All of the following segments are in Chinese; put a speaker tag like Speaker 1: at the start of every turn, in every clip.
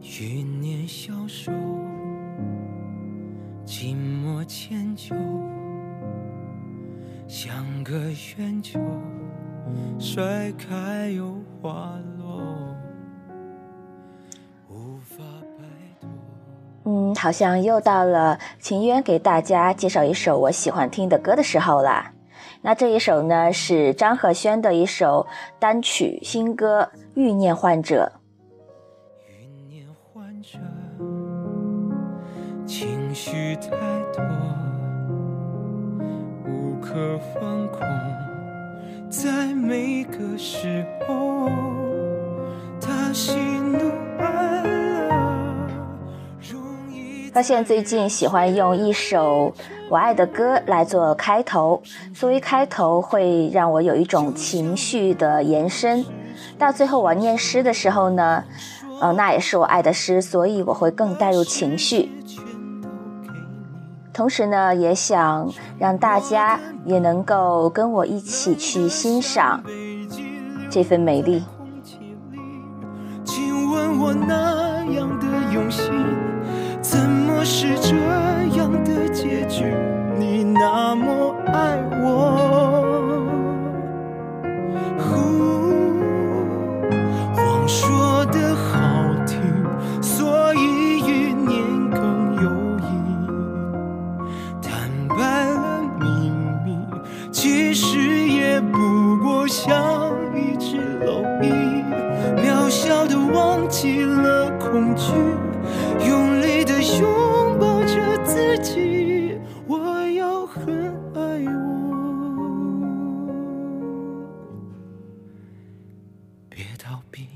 Speaker 1: 余年消瘦，寂寞迁就，像个圆球，摔开又滑落，无法摆脱。
Speaker 2: 嗯，好像又到了秦渊给大家介绍一首我喜欢听的歌的时候啦。那这一首呢是张赫宣的一首单曲新歌《欲念患者》。
Speaker 1: 绪太多，无可放空，在每个时候，他喜怒哀乐，
Speaker 2: 发现最近喜欢用一首我爱的歌来做开头，作为开头会让我有一种情绪的延伸。到最后我念诗的时候呢，呃，那也是我爱的诗，所以我会更带入情绪。同时呢，也想让大家也能够跟我一起去欣赏这份美丽。
Speaker 1: 请问我那样的用心，怎么是这样的结局？你那么爱我，很爱我，别逃避。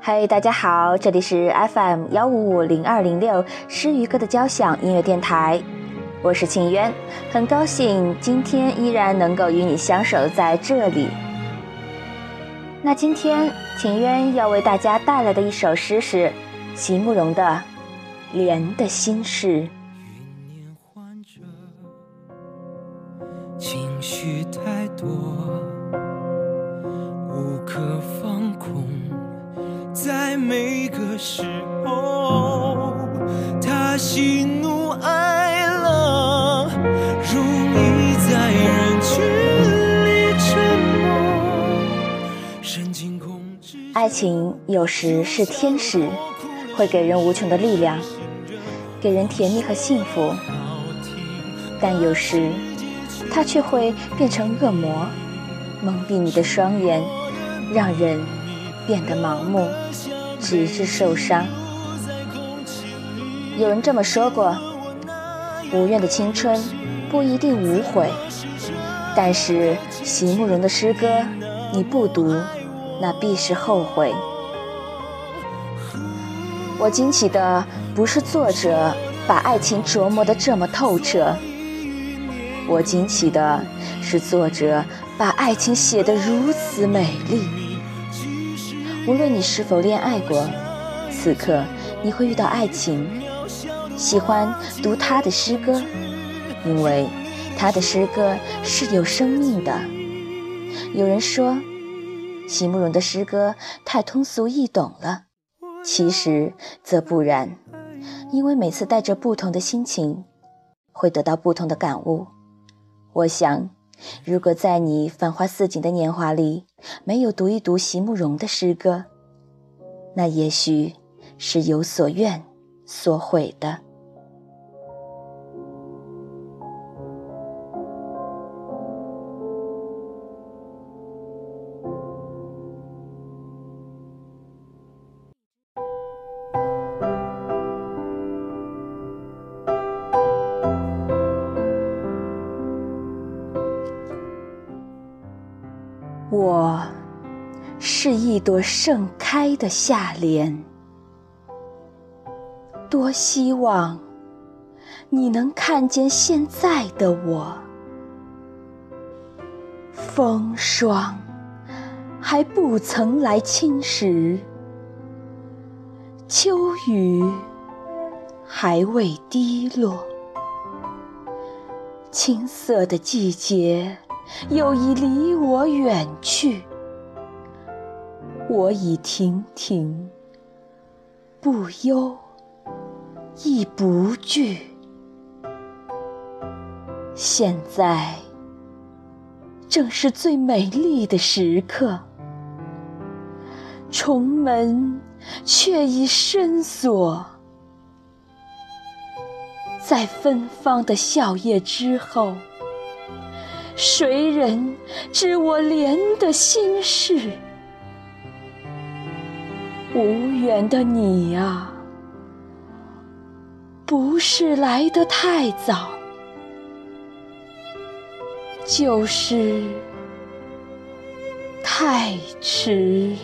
Speaker 2: 嗨，大家好，这里是 FM 幺五五零二零六诗与歌的交响音乐电台，我是庆渊，很高兴今天依然能够与你相守在这里。那今天庆渊要为大家带来的一首诗是席慕容的《莲的心事》。
Speaker 1: 欲念患者，情绪太多，无可放空，在每个时候，他喜怒哀乐，容易在人群里沉默，神经控制。
Speaker 2: 爱情有时是天使，会给人无穷的力量，给人甜蜜和幸福。但有时，它却会变成恶魔，蒙蔽你的双眼，让人变得盲目，直至受伤。有人这么说过：无怨的青春不一定无悔，但是席慕容的诗歌，你不读，那必是后悔。我惊奇的不是作者把爱情琢磨得这么透彻，我惊奇的是作者把爱情写得如此美丽。无论你是否恋爱过，此刻你会遇到爱情，喜欢读他的诗歌，因为他的诗歌是有生命的。有人说，席慕容的诗歌太通俗易懂了。其实则不然，因为每次带着不同的心情，会得到不同的感悟。我想，如果在你繁花似锦的年华里，没有读一读席慕容的诗歌，那也许是有所怨，所悔的。我是一朵盛开的夏莲，多希望你能看见现在的我。风霜还不曾来侵蚀，秋雨还未滴落，青涩的季节又已离我远去。我已亭亭，不忧亦不惧。现在正是最美丽的时刻，重门却已深锁。在芬芳的笑靥之后，谁人知我怜的心事？无缘的你啊，不是来得太早，就是太迟。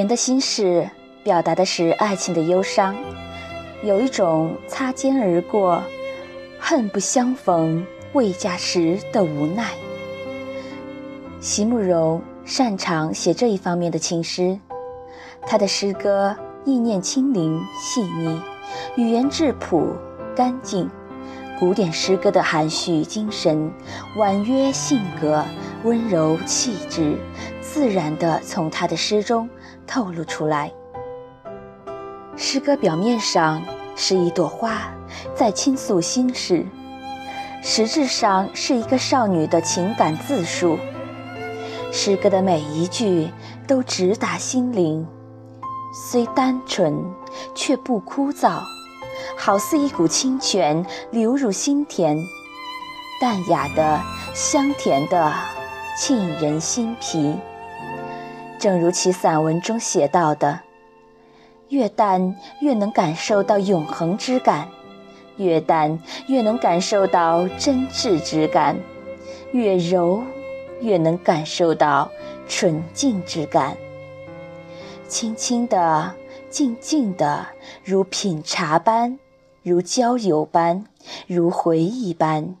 Speaker 2: 莲的心事表达的是爱情的忧伤，有一种擦肩而过、恨不相逢未嫁时的无奈。席慕容擅长写这一方面的情诗，他的诗歌意念清灵细腻，语言质朴干净，古典诗歌的含蓄精神、婉约性格、温柔气质，自然地从他的诗中。透露出来。诗歌表面上是一朵花在倾诉心事，实质上是一个少女的情感自述。诗歌的每一句都直达心灵，虽单纯却不枯燥，好似一股清泉流入心田，淡雅的、香甜的，沁人心脾。正如其散文中写到的：“越淡越能感受到永恒之感，越淡越能感受到真挚之感，越柔越能感受到纯净之感。轻轻的，静静的，如品茶般，如郊游般，如回忆般。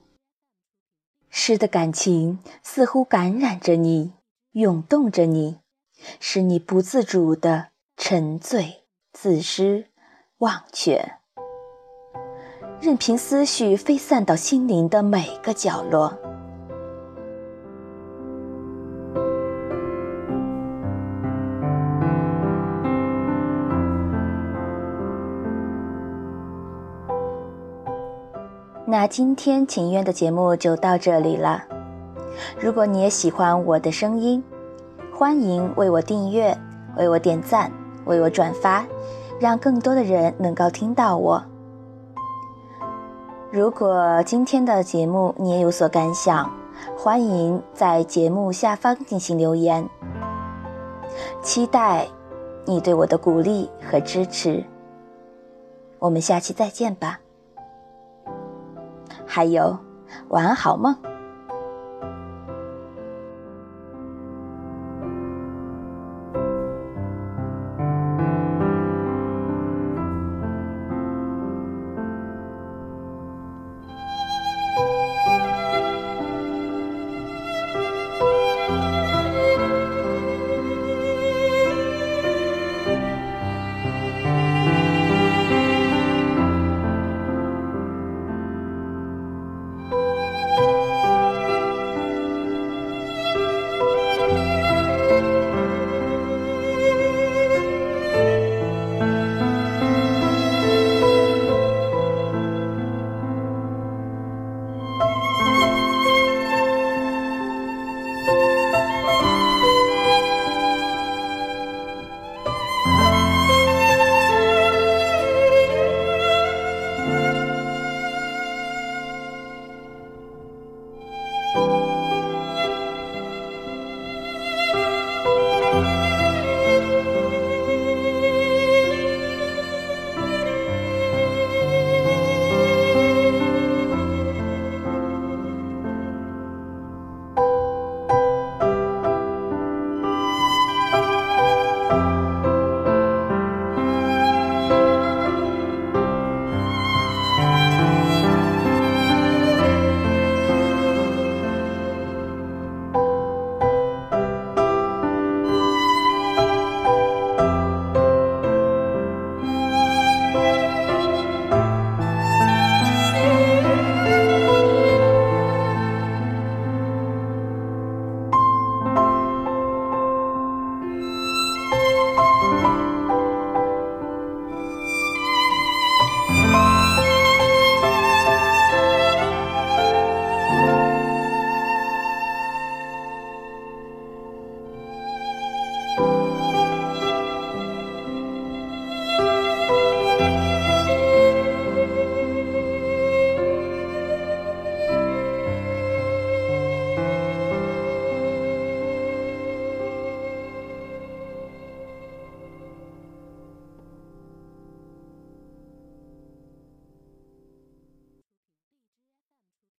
Speaker 2: 诗的感情似乎感染着你，涌动着你。”使你不自主的沉醉、自失、忘却，任凭思绪飞散到心灵的每个角落。那今天情愿的节目就到这里了。如果你也喜欢我的声音，欢迎为我订阅，为我点赞，为我转发，让更多的人能够听到我。如果今天的节目你也有所感想，欢迎在节目下方进行留言。期待你对我的鼓励和支持。我们下期再见吧。还有，晚安好梦。